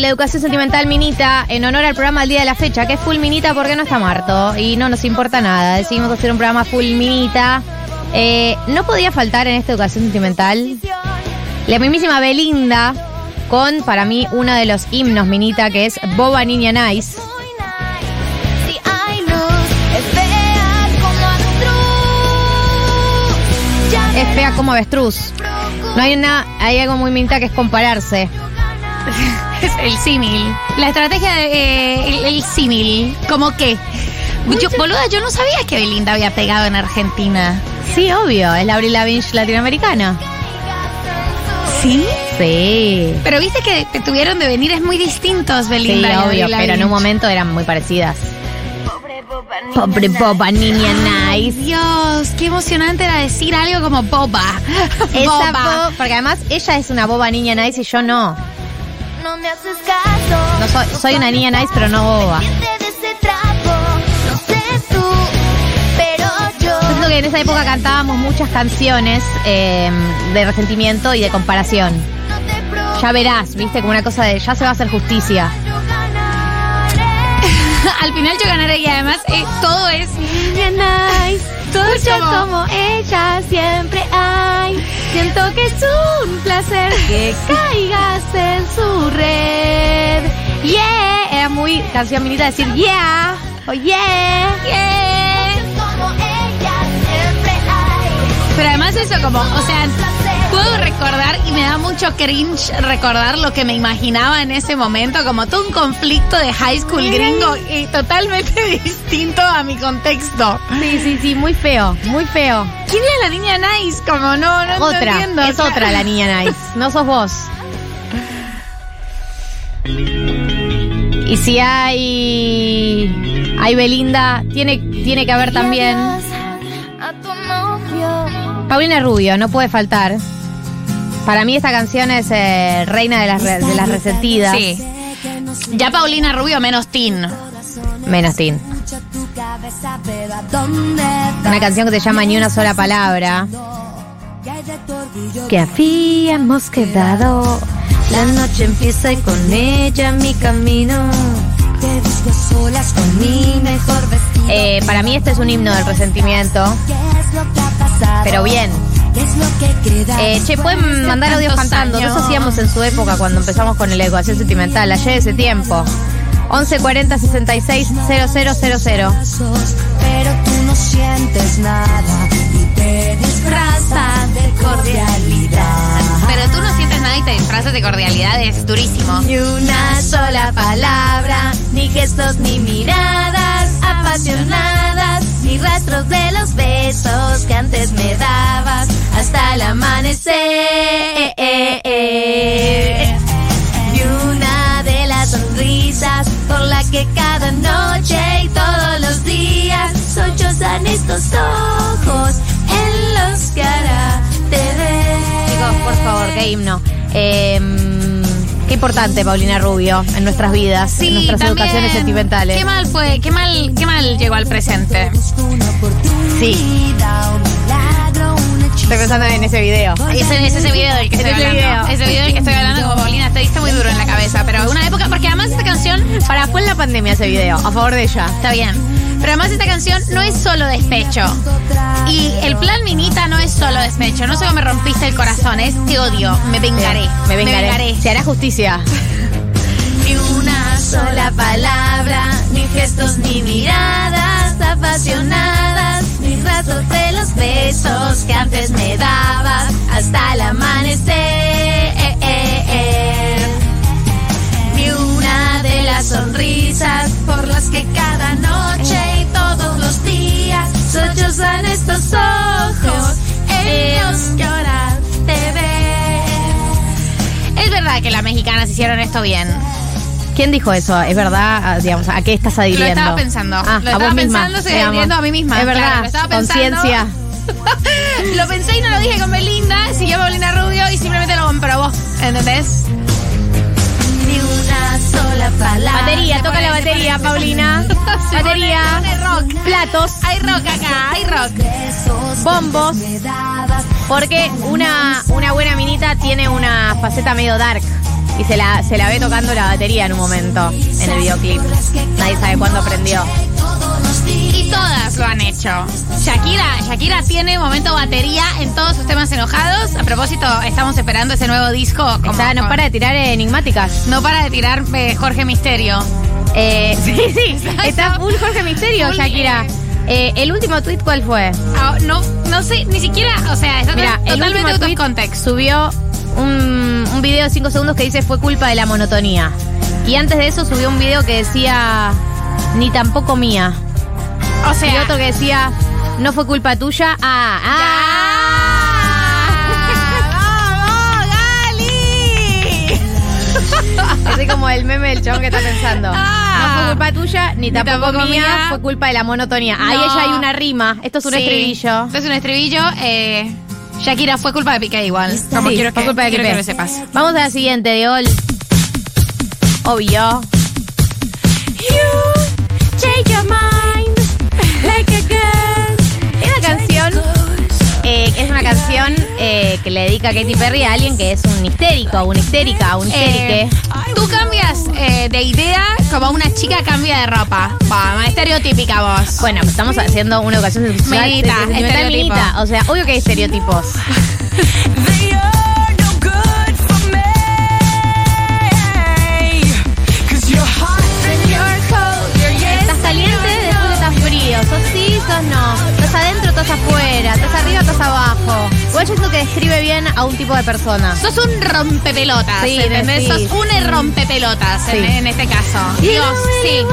la educación sentimental Minita en honor al programa del día de la fecha, que es full Minita porque no está Marto y no nos importa nada. Decidimos hacer un programa full Minita. Eh, no podía faltar en esta educación sentimental la mismísima Belinda con, para mí, uno de los himnos Minita, que es Boba Niña Nice. Es fea como avestruz. No hay una, hay algo muy Minita que es compararse. Es el símil. La estrategia de eh, el, el símil. ¿Cómo qué? Yo, boluda, yo no sabía que Belinda había pegado en Argentina. Sí, obvio, es la Avril Lavigne latinoamericana. ¿Sí? Sí. Pero viste que te tuvieron de venir es muy distintos, Sí, Belinda. y obvio, Avril pero en un momento eran muy parecidas. pobre boba niña. Pobre boba niña Ay, nice. Dios, qué emocionante era decir algo como boba. Esa boba. bo- porque además ella es una boba niña nice y yo no. No me haces caso. No soy, soy una niña nice, pero no boba. Yo. Que en esa época cantábamos muchas canciones eh, de resentimiento y de comparación. Ya verás, viste, como una cosa de ya se va a hacer justicia. Al final yo ganaré y además eh, todo es Niña nice, muchas como- ella siempre hay. Siento que es un placer que caigas en su red. Yeah, era muy canción minita decir yeah, oh yeah, yeah. Como ella siempre hay. Pero además eso como, o sea. Puedo recordar y me da mucho cringe recordar lo que me imaginaba en ese momento, como todo un conflicto de high school gringo y totalmente distinto a mi contexto. Sí, sí, sí, muy feo, muy feo. ¿Quién es la niña nice? Como no, no Otra, entiendo. es otra la niña nice, no sos vos. Y si hay hay Belinda, tiene tiene que haber también. Paulina Rubio, no puede faltar. Para mí esta canción es eh, reina de las re- de las resentidas. Sí. Ya Paulina Rubio menos Tin. Menos Tin. Una canción que se llama Ni una sola palabra. Que habíamos quedado. La noche empieza y con ella mi camino. Eh, para mí este es un himno del resentimiento. Pero bien. Eh, che, pueden mandar audios cantando. años. Eso hacíamos en su época cuando empezamos con la educación sentimental. Ayer ese tiempo. 11 40 66 000. pero tú no sientes nada y te disfrazas de cordialidad. Pero tú no sientes nada y te disfrazas de cordialidad, es durísimo. Ni una sola palabra, ni gestos ni miradas apasionadas, ni rastros de los besos que antes me dabas hasta el amanecer. Ni una de las sonrisas por la que cada noche y todos los días sollozan estos ojos en los que ahora te. Chicos, por favor, qué himno. Em, qué importante, Paulina Rubio, en nuestras vidas, en nuestras también, educaciones sentimentales. Qué mal fue, qué mal, qué mal llegó al presente. Sí, estoy pensando en ese video. Ese, es ese video del que estoy ese hablando. video. Ese video del que estoy hablando, como Paulina, diste muy duro en la cabeza. Pero una época, porque además esta canción, Para, fue en la pandemia ese video, a favor de ella. está bien. Pero además esta canción no es solo despecho. Y el plan Minita no es solo despecho. No solo me rompiste el corazón, es te odio, me vengaré. Me vengaré. Se hará justicia. Ni una sola palabra, ni gestos ni miradas apasionadas, ni rastros de los besos que antes me dabas hasta el amanecer. Ni una de las sonrisas por las que cada noche y todos los días sollozan estos ojos en los que ahora te ven. Es verdad que las mexicanas hicieron esto bien. ¿Quién dijo eso? ¿Es verdad? Ah, Digamos, ¿a qué estás Lo adhiriendo? estaba pensando. Ah, lo a estaba vos misma. pensando, estoy digamos. adhiriendo a mí misma. Es Claro, verdad. lo estaba pensando. Conciencia. lo pensé y no lo dije con Belinda, siguió Paulina Rubio y simplemente lo comprobó. ¿Entendés? Ni una sola palabra. Batería, se toca pone, la se batería, Paulina. Se batería. pone- se pone rock. Platos. Hay rock acá, hay rock. Bombos. Porque una, una buena minita tiene una faceta medio dark. Y se la, se la ve tocando la batería en un momento en el videoclip. Nadie sabe cuándo aprendió. Y todas lo han hecho. Shakira, Shakira tiene momento batería en todos sus temas enojados. A propósito, estamos esperando ese nuevo disco. como Está, no para de tirar enigmáticas. no para de tirar eh, Jorge Misterio. Eh, sí, sí, Exacto. está full Jorge Misterio, Full, Shakira. Eh, ¿El último tweet cuál fue? Ah, no, no sé, ni siquiera, o sea, está Mira, el totalmente of tweet context. subió un, un video de 5 segundos que dice fue culpa de la monotonía. Y antes de eso subió un video que decía ni tampoco mía. O Y sea, otro que decía no fue culpa tuya. Ah, ah. Así como el meme del chabón que está pensando. Ah. no fue culpa tuya, ni, Ni tampoco, tampoco mía, mía. fue culpa de la monotonía. Ahí ella hay una rima. Esto es un Sí, estribillo. Esto es un estribillo. Eh, Shakira fue culpa de Piqué igual. Como Sí, quiero fue que, culpa de quiero Piqué. que lo sepas. Vamos a la siguiente, de Ol. Obvio. Es una canción, eh, es una canción eh, que le dedica Katy Perry a alguien que es un histérico, una histérica, un histérique. Tú cambias eh, de idea como una chica cambia de ropa. Vamos, estereotípica vos. Bueno, pues estamos haciendo una educación sexual Minita, sentimental estereotipo. minita. O sea, obvio que hay estereotipos. Estás caliente, después estás frío. Sos sí, sos no. Estás adentro, estás afuera. Estás arriba, estás abajo. Igual yo siento que describe bien a un tipo de persona. Sos un rompepelotas, Sí, ¿entendés? sí. Sos un rompepelotas en, Sí. en este caso. Dios, sí.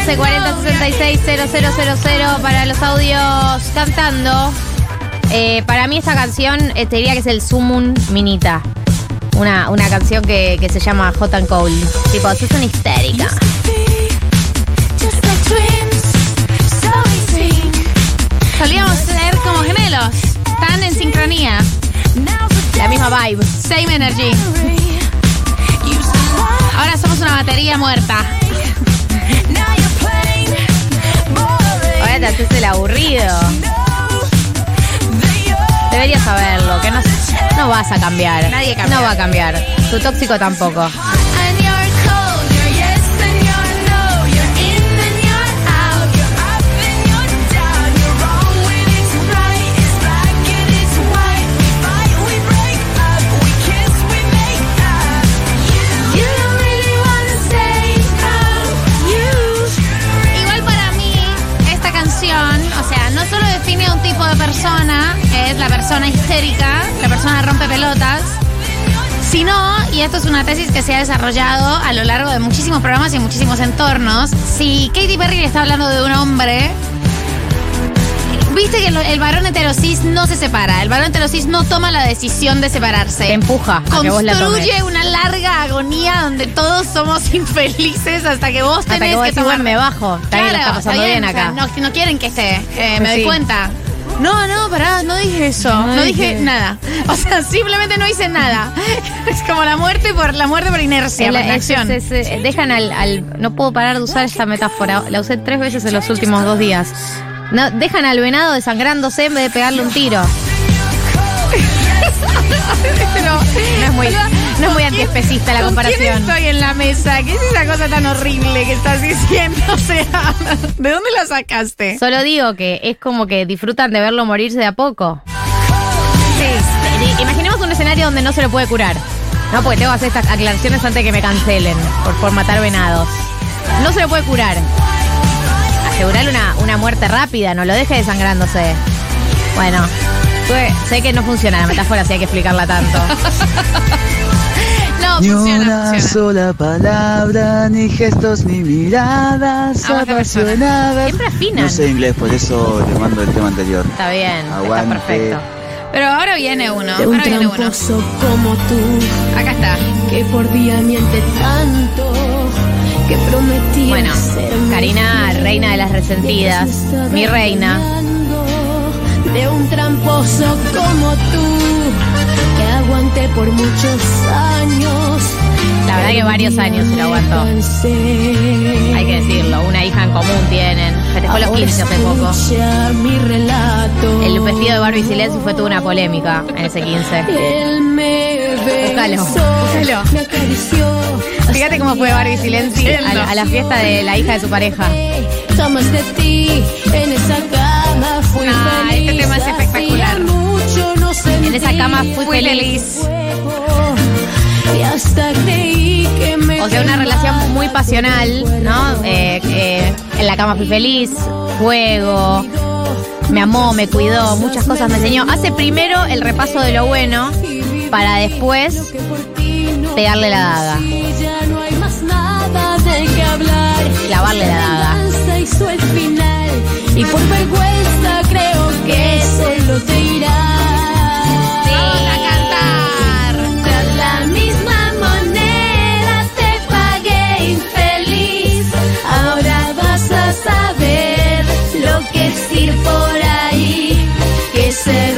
11 40 66 000 para los audios cantando. Eh, para mí esta canción eh, te diría que es el Sumun Minita. Una, una canción que, que se llama Hot and Cold. Tipo, sos una histérica. Solíamos ser como gemelos, tan en sincronía. La misma vibe. Same energy. Ahora somos una batería muerta. Ahora te haces el aburrido. No, vas a cambiar. Nadie cambia. No va a cambiar. Tu tóxico tampoco. Persona, es la persona histérica, la persona rompe pelotas, sino, y esto es una tesis que se ha desarrollado a lo largo de muchísimos programas y en muchísimos entornos, si Katy Perry le está hablando de un hombre, viste que el varón heterosis no se separa, el varón heterosis no toma la decisión de separarse. Te empuja la. Construye una larga agonía donde todos somos infelices hasta que vos Hasta tenés que vos que decís, tomar bueno, me bajo. Está pasando bien, o sea, acá. no, no quieren que esté, eh, me doy cuenta. No, no, pará, no dije eso. No No, dije, nada. O sea, simplemente no hice nada. Es como la muerte por la muerte por inercia, la- por es- inacción. es- es- dejan al, al- No puedo parar de usar esta metáfora. La usé tres veces en los últimos dos días. No, dejan al venado desangrándose en vez de pegarle un tiro. No es muy, no es muy ¿con antiespecista la ¿Con quién comparación. estoy en la mesa? ¿Qué es esa cosa tan horrible que estás diciendo? O sea, ¿de dónde la sacaste? Solo digo que es como que disfrutan de verlo morirse de a poco. Sí. Imaginemos un escenario donde no se lo puede curar. No, porque tengo que hacer estas aclaraciones antes de que me cancelen por, por matar venados. No se lo puede curar. Asegurarle una, una muerte rápida, no lo deje desangrándose. Bueno, tuve- sé que no funciona la metáfora si hay que explicarla tanto. No, Ni funciona, una funciona. sola palabra, ni gestos, ni miradas Amo a esta persona. apasionadas. Siempre afinan. No sé inglés, por eso le mando el tema anterior. Está bien, Aguante. está perfecto. Pero ahora viene uno. de un Ahora viene uno. tramposo como tú, Acá está. que por día miente tanto, que Bueno, Karina, reina de las resentidas, mi reina. De un tramposo como tú, que aguanté por muchos años. La verdad que varios años se lo aguantó. Hay que decirlo, una hija en común tienen. Festejó los 15 hace poco. El vestido de Barbie Silencio fue toda una polémica en ese 15. Él me Búscalo, búscalo. Fíjate cómo fue Barbie Silencio a la, a la fiesta de la hija de su pareja. Jamás de ti en esa cama fui No, feliz. este tema es espectacular. Hacía mucho no En esa cama fui Fui feliz. me O sea, una relación muy pasional, ¿no? Eh, eh, en la cama fui feliz, fuego, me amó, me cuidó, muchas cosas me enseñó. Hace primero el repaso de lo bueno para después pegarle la daga. Clavarle la daga. Y por vergüenza creo que solo te irás. Vamos a cantar. Con la misma moneda te pagué infeliz. Ahora vas a saber lo que es ir por ahí. Que se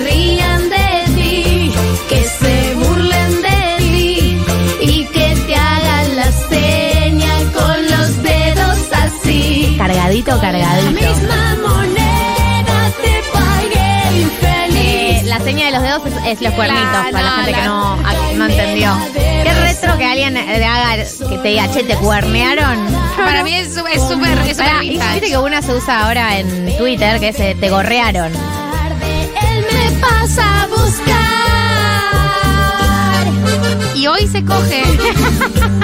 de los dedos es, es los cuernitos, Claro, para la gente que no, a- no entendió. Qué retro que alguien le haga, que te diga, che, te cuernearon. Para mí es súper es súper viste que una se usa ahora en Twitter, que es eh, te gorrearon. Él me pasa a buscar. Y hoy se coge.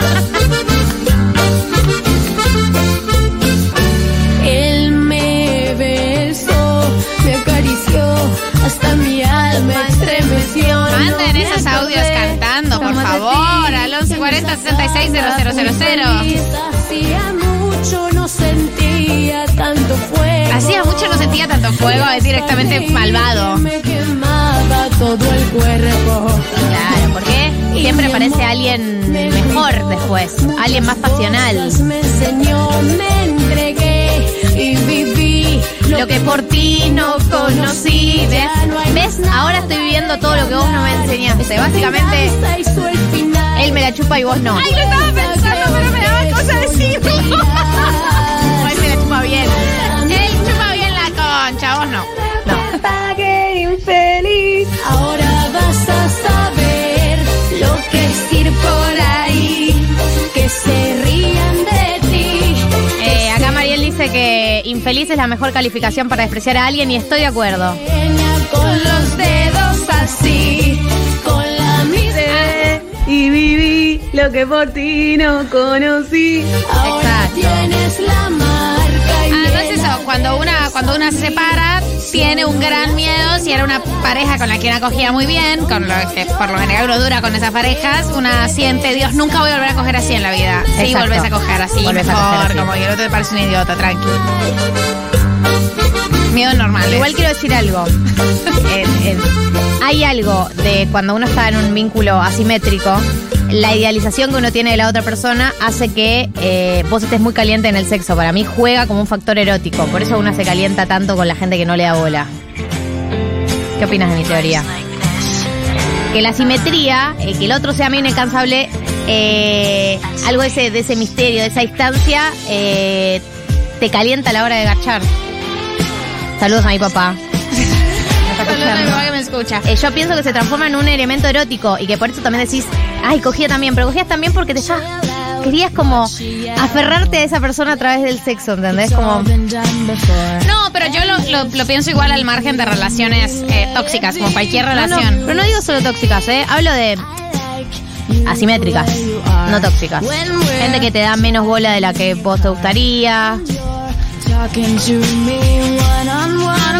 1140 que 66 000. Hacía mucho no sentía tanto fuego. Hacía mucho no sentía tanto fuego, es directamente malvado. Me quemaba todo el cuerpo. Claro, porque siempre aparece alguien mejor después, alguien más pasional. Me enseñó, me entregué y viví Lo que por ti no conocí. ¿Ves? ¿Ves? Ahora estoy viviendo todo lo que vos no me enseñaste. Básicamente, él me la chupa y vos no. Ay, lo estaba pensando, pero me daba cosa decirlo. O él me la chupa bien. Él chupa bien la concha, vos no. No. Pagué infeliz. Ahora vas a saber Lo que es ir por ahí. que se rían de ti. Eh, acá Mariel dice que infeliz es la mejor calificación para despreciar a alguien y estoy de acuerdo. Con los dedos así, lo que por ti no conocí. Ahora Exacto. tienes la marca y Además eso, cuando una, cuando una se separa, tiene un gran miedo si era una pareja con la que una cogía muy bien, con lo que por lo general uno dura con esas parejas, una siente, Dios, nunca voy a volver a coger así en la vida. Sí, Exacto. volvés a coger así, Volvés a mejor, coger así. como que el otro te parece un idiota, tranqui. Miedo normal. Igual quiero decir algo. Hay algo de cuando uno está en un vínculo asimétrico, la idealización que uno tiene de la otra persona hace que eh, vos estés muy caliente en el sexo. Para mí juega como un factor erótico. Por eso uno se calienta tanto con la gente que no le da bola. ¿Qué opinas de mi teoría? Que la simetría, eh, que el otro sea medio incansable, eh, algo de ese, de ese misterio, de esa distancia, eh, te calienta a la hora de garchar. Saludos a mi papá. Saludos a mi mamá que me escucha. Eh, yo pienso que se transforma en un elemento erótico y que por eso también decís, ay, cogía también, pero cogías también porque te ya querías como aferrarte a esa persona a través del sexo, ¿entendés? Como No, pero yo lo, lo- lo pienso igual al margen de relaciones eh, tóxicas, como cualquier No, no, relación. pero no digo solo tóxicas, ¿eh? Hablo de asimétricas, no tóxicas. Gente que te da menos bola de la que vos te gustaría.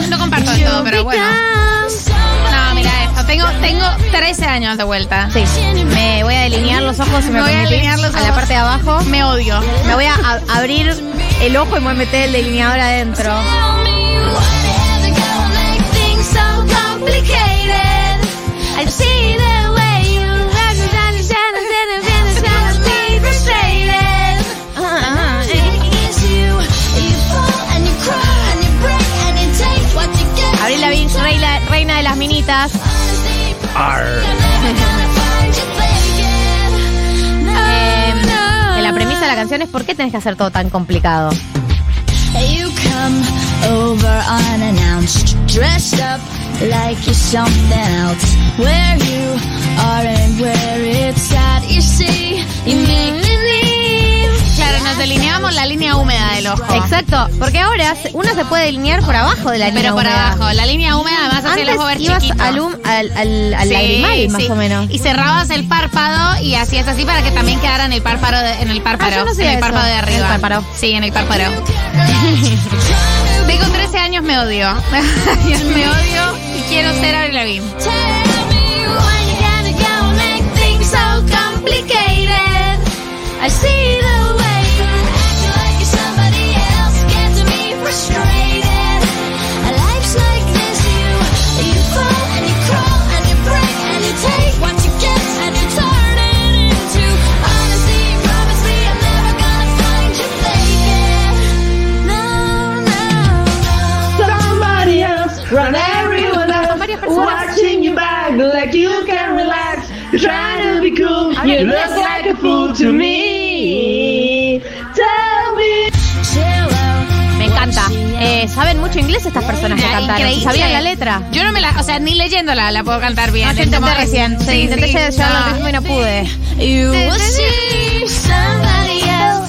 No, comparto del todo, pero bueno. No, mira esto. Tengo, tengo 13 años de vuelta. Sí, me voy a delinear los ojos y me, Me voy a delinear los a la ojos. parte de abajo. Me odio. Me voy a, a- abrir el ojo y me voy a meter el delineador adentro. I see Eh, la premisa de la canción es ¿por qué tenés que hacer todo tan complicado? Nos delineamos la línea húmeda del ojo. Exacto, porque ahora uno se puede delinear por abajo de la línea Pero por húmeda. abajo, la línea húmeda además hacia el ojo ver ibas chiquito. al, hum- al, al, al Sí, lagrimal, más sí. o menos. Y cerrabas el párpado y hacías así para que también quedara en el párpado, de- en el párpado, Ah, yo no sabía en el eso. párpado de En el arriba. párpado. Sí, en el párpado. Tengo 13 años, me odio. me odio y quiero ser Avril Lavigne. Tell me when you're gonna go and make things so complicated. I see the Eh, ¿Saben mucho inglés estas personas que Ya, cantaron? increíble. ¿Sabían la letra? Yo no me la, o sea, ni leyéndola la puedo cantar bien. No, yo Es como- intenté recién. Sí, intenté sí, llevarlo al no. ritmo y no pude. You will see somebody else.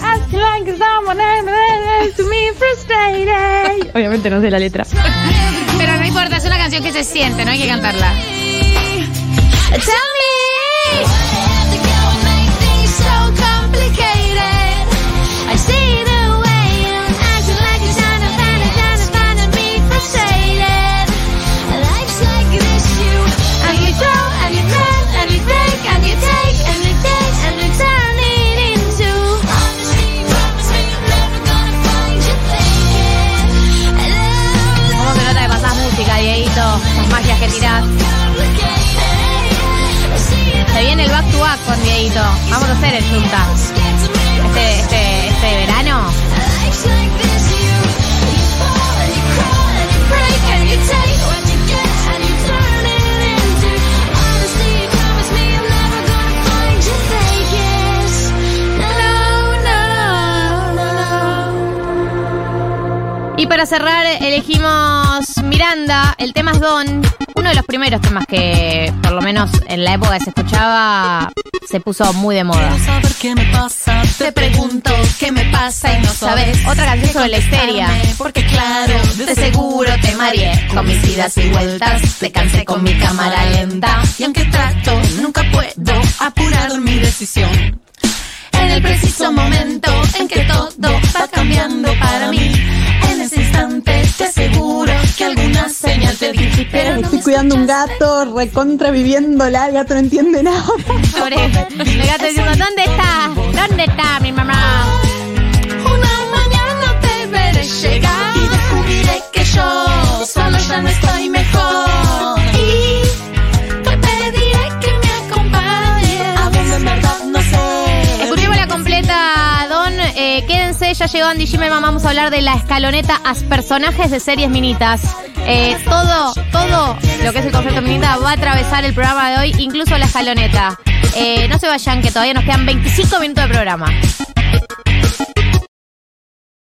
Obviamente no sé la letra. Pero no importa, es una canción que se siente, no hay que cantarla. Tell me Vamos a hacer el junta. Este, este, este verano. Y para cerrar, elegimos Miranda, el tema es Don, uno de los primeros temas que, por lo menos en la época que se escuchaba, se puso muy de moda. saber qué me pasa. Te pregunto qué me pasa y no sabes. Otra canción sobre la histeria. Porque claro, de seguro te mareé con mis idas y vueltas. Te cansé con mi cámara lenta. Y aunque trato, nunca puedo apurar mi decisión. En el preciso momento en que todo va cambiando para mí. En ese instante te aseguro que alguna señal te di. Pero no Estoy cuidando un gato, recontra viviéndola, el gato no entiende nada. El gato diciendo, ¿dónde está? ¿Dónde está mi mamá? Ya llegó Andy Jimmy, vamos a hablar de la escaloneta a personajes de series minitas. Eh, todo, todo lo que es el concepto minita va a atravesar el programa de hoy, incluso la escaloneta. Eh, no se vayan, que todavía nos quedan 25 minutos de programa.